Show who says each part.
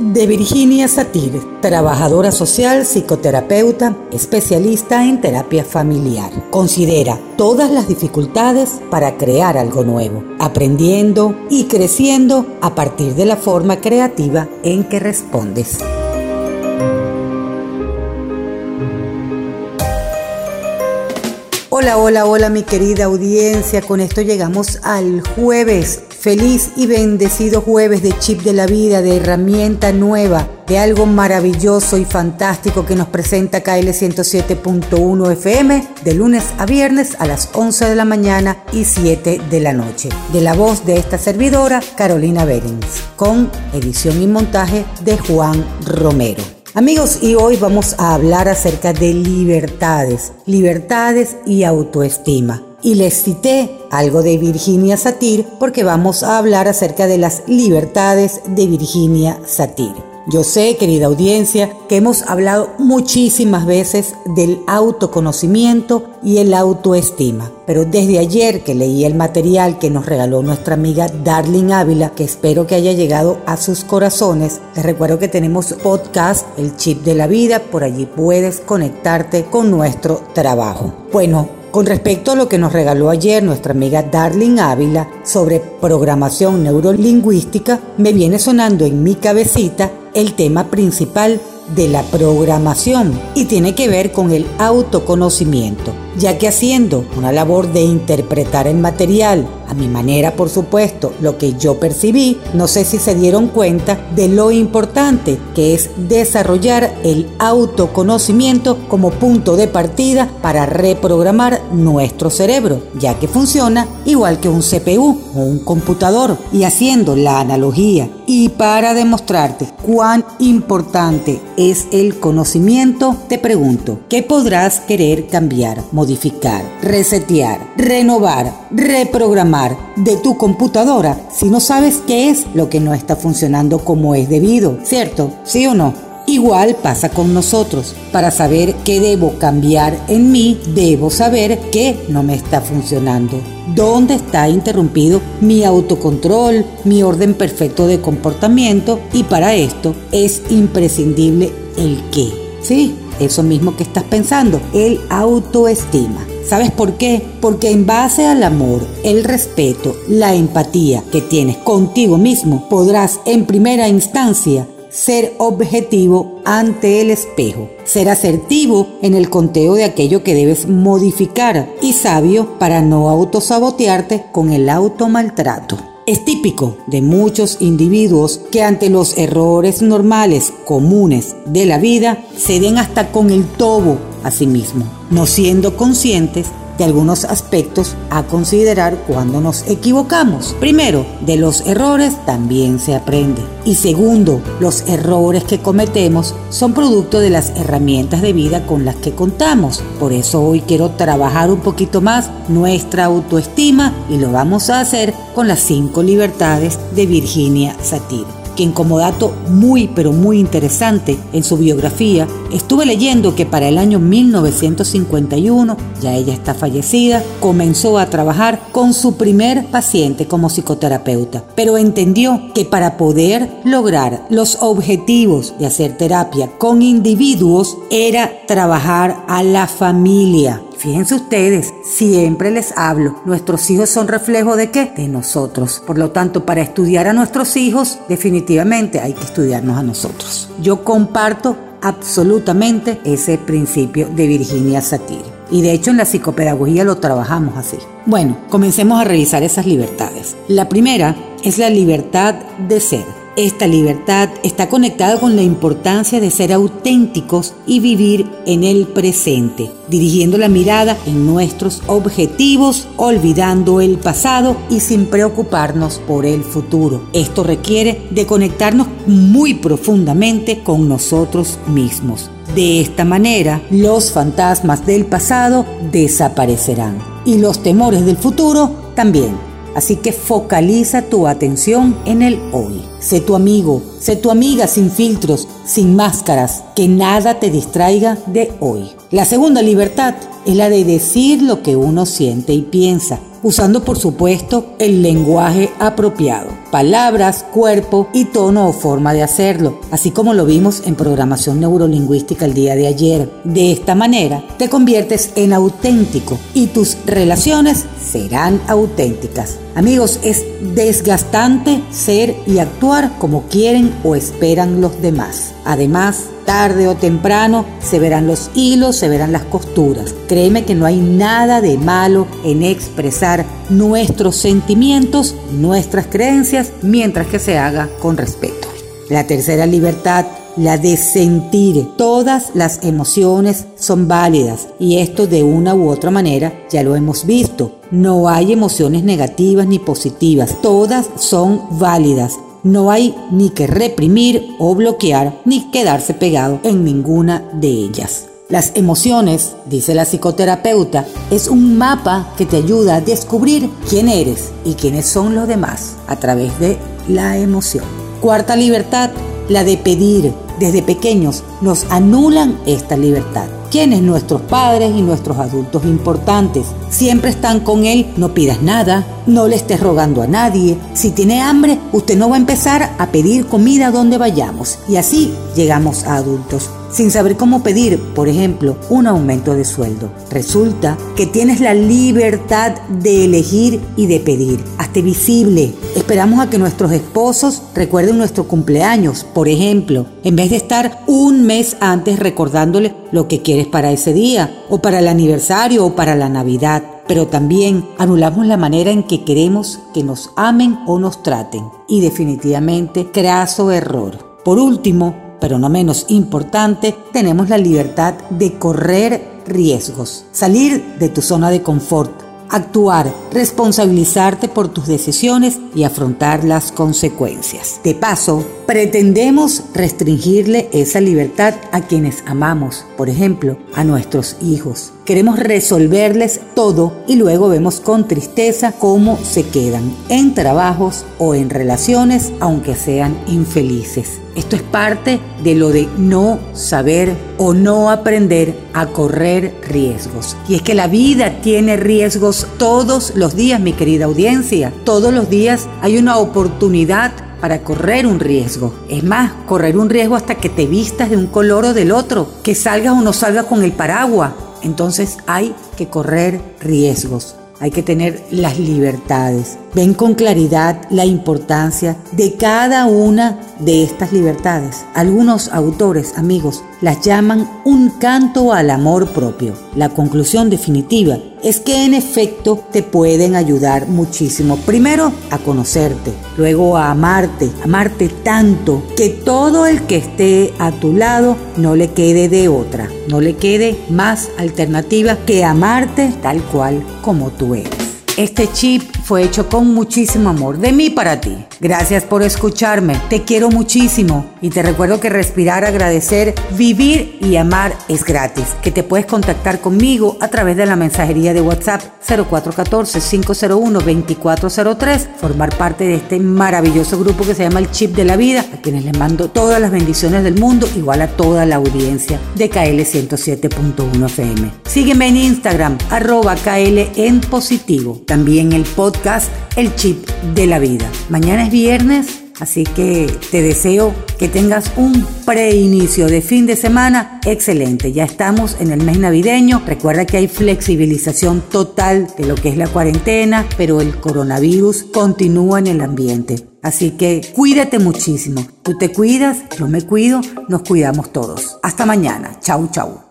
Speaker 1: de Virginia Satir, trabajadora social, psicoterapeuta, especialista en terapia familiar. Considera todas las dificultades para crear algo nuevo, aprendiendo y creciendo a partir de la forma creativa en que respondes. Hola, hola, hola mi querida audiencia. Con esto llegamos al jueves. Feliz y bendecido jueves de chip de la vida, de herramienta nueva, de algo maravilloso y fantástico que nos presenta KL 107.1 FM de lunes a viernes a las 11 de la mañana y 7 de la noche. De la voz de esta servidora, Carolina Berens, con edición y montaje de Juan Romero. Amigos, y hoy vamos a hablar acerca de libertades, libertades y autoestima. Y les cité algo de Virginia Satir porque vamos a hablar acerca de las libertades de Virginia Satir. Yo sé, querida audiencia, que hemos hablado muchísimas veces del autoconocimiento y el autoestima, pero desde ayer que leí el material que nos regaló nuestra amiga Darling Ávila, que espero que haya llegado a sus corazones, les recuerdo que tenemos podcast, el chip de la vida, por allí puedes conectarte con nuestro trabajo. Bueno, con respecto a lo que nos regaló ayer nuestra amiga Darling Ávila sobre programación neurolingüística, me viene sonando en mi cabecita el tema principal de la programación y tiene que ver con el autoconocimiento, ya que haciendo una labor de interpretar el material, a mi manera por supuesto, lo que yo percibí, no sé si se dieron cuenta de lo importante que es desarrollar el autoconocimiento como punto de partida para reprogramar nuestro cerebro, ya que funciona igual que un CPU o un computador. Y haciendo la analogía y para demostrarte cuán importante es el conocimiento, te pregunto, ¿qué podrás querer cambiar, resetear, renovar, reprogramar de tu computadora si no sabes qué es lo que no está funcionando como es debido? ¿Cierto? ¿Sí o no? Igual pasa con nosotros. Para saber qué debo cambiar en mí, debo saber qué no me está funcionando. ¿Dónde está interrumpido mi autocontrol, mi orden perfecto de comportamiento? Y para esto es imprescindible el qué. Sí, eso mismo que estás pensando, el autoestima. ¿Sabes por qué? Porque en base al amor, el respeto, la empatía que tienes contigo mismo, podrás en primera instancia ser objetivo ante el espejo, ser asertivo en el conteo de aquello que debes modificar y sabio para no autosabotearte con el automaltrato. Es típico de muchos individuos que ante los errores normales comunes de la vida se den hasta con el tobo a sí mismo, no siendo conscientes algunos aspectos a considerar cuando nos equivocamos. Primero, de los errores también se aprende. Y segundo, los errores que cometemos son producto de las herramientas de vida con las que contamos. Por eso hoy quiero trabajar un poquito más nuestra autoestima y lo vamos a hacer con las cinco libertades de Virginia Satir como dato muy pero muy interesante en su biografía, estuve leyendo que para el año 1951, ya ella está fallecida, comenzó a trabajar con su primer paciente como psicoterapeuta, pero entendió que para poder lograr los objetivos de hacer terapia con individuos era trabajar a la familia. Fíjense ustedes, siempre les hablo, nuestros hijos son reflejo de qué? De nosotros. Por lo tanto, para estudiar a nuestros hijos, definitivamente hay que estudiarnos a nosotros. Yo comparto absolutamente ese principio de Virginia Satir. Y de hecho en la psicopedagogía lo trabajamos así. Bueno, comencemos a revisar esas libertades. La primera es la libertad de ser. Esta libertad está conectada con la importancia de ser auténticos y vivir en el presente, dirigiendo la mirada en nuestros objetivos, olvidando el pasado y sin preocuparnos por el futuro. Esto requiere de conectarnos muy profundamente con nosotros mismos. De esta manera, los fantasmas del pasado desaparecerán y los temores del futuro también. Así que focaliza tu atención en el hoy. Sé tu amigo, sé tu amiga sin filtros, sin máscaras, que nada te distraiga de hoy. La segunda libertad es la de decir lo que uno siente y piensa, usando por supuesto el lenguaje apropiado. Palabras, cuerpo y tono o forma de hacerlo, así como lo vimos en programación neurolingüística el día de ayer. De esta manera, te conviertes en auténtico y tus relaciones serán auténticas. Amigos, es desgastante ser y actuar como quieren o esperan los demás. Además, tarde o temprano se verán los hilos, se verán las costuras. Créeme que no hay nada de malo en expresar nuestros sentimientos, nuestras creencias, mientras que se haga con respeto. La tercera libertad la de sentir. Todas las emociones son válidas y esto de una u otra manera ya lo hemos visto. No hay emociones negativas ni positivas, todas son válidas. No hay ni que reprimir o bloquear ni quedarse pegado en ninguna de ellas. Las emociones, dice la psicoterapeuta, es un mapa que te ayuda a descubrir quién eres y quiénes son los demás a través de la emoción. Cuarta libertad, la de pedir. Desde pequeños nos anulan esta libertad. ¿Quiénes? Nuestros padres y nuestros adultos importantes. Siempre están con él, no pidas nada, no le estés rogando a nadie. Si tiene hambre, usted no va a empezar a pedir comida donde vayamos. Y así llegamos a adultos sin saber cómo pedir, por ejemplo, un aumento de sueldo. Resulta que tienes la libertad de elegir y de pedir. Hazte visible. Esperamos a que nuestros esposos recuerden nuestro cumpleaños, por ejemplo, en vez de estar un mes antes recordándole lo que quieres para ese día, o para el aniversario, o para la Navidad pero también anulamos la manera en que queremos que nos amen o nos traten. Y definitivamente, craso error. Por último, pero no menos importante, tenemos la libertad de correr riesgos, salir de tu zona de confort, actuar, responsabilizarte por tus decisiones y afrontar las consecuencias. De paso, pretendemos restringirle esa libertad a quienes amamos, por ejemplo, a nuestros hijos. Queremos resolverles y luego vemos con tristeza cómo se quedan en trabajos o en relaciones, aunque sean infelices. Esto es parte de lo de no saber o no aprender a correr riesgos. Y es que la vida tiene riesgos todos los días, mi querida audiencia. Todos los días hay una oportunidad para correr un riesgo. Es más, correr un riesgo hasta que te vistas de un color o del otro, que salgas o no salgas con el paraguas. Entonces hay que correr riesgos hay que tener las libertades. Ven con claridad la importancia de cada una de estas libertades. Algunos autores, amigos, las llaman un canto al amor propio. La conclusión definitiva es que en efecto te pueden ayudar muchísimo. Primero a conocerte, luego a amarte, amarte tanto que todo el que esté a tu lado no le quede de otra, no le quede más alternativa que amarte tal cual como tú eres. Este chip fue hecho con muchísimo amor, de mí para ti. Gracias por escucharme, te quiero muchísimo y te recuerdo que respirar, agradecer, vivir y amar es gratis, que te puedes contactar conmigo a través de la mensajería de WhatsApp 0414-501-2403, formar parte de este maravilloso grupo que se llama el Chip de la Vida, a quienes les mando todas las bendiciones del mundo, igual a toda la audiencia de KL 107.1 FM. Sígueme en Instagram, arroba KL en positivo, también el el Chip de la Vida. Mañana es viernes, así que te deseo que tengas un preinicio de fin de semana excelente. Ya estamos en el mes navideño. Recuerda que hay flexibilización total de lo que es la cuarentena, pero el coronavirus continúa en el ambiente. Así que cuídate muchísimo. Tú te cuidas, yo me cuido, nos cuidamos todos. Hasta mañana. Chau, chau.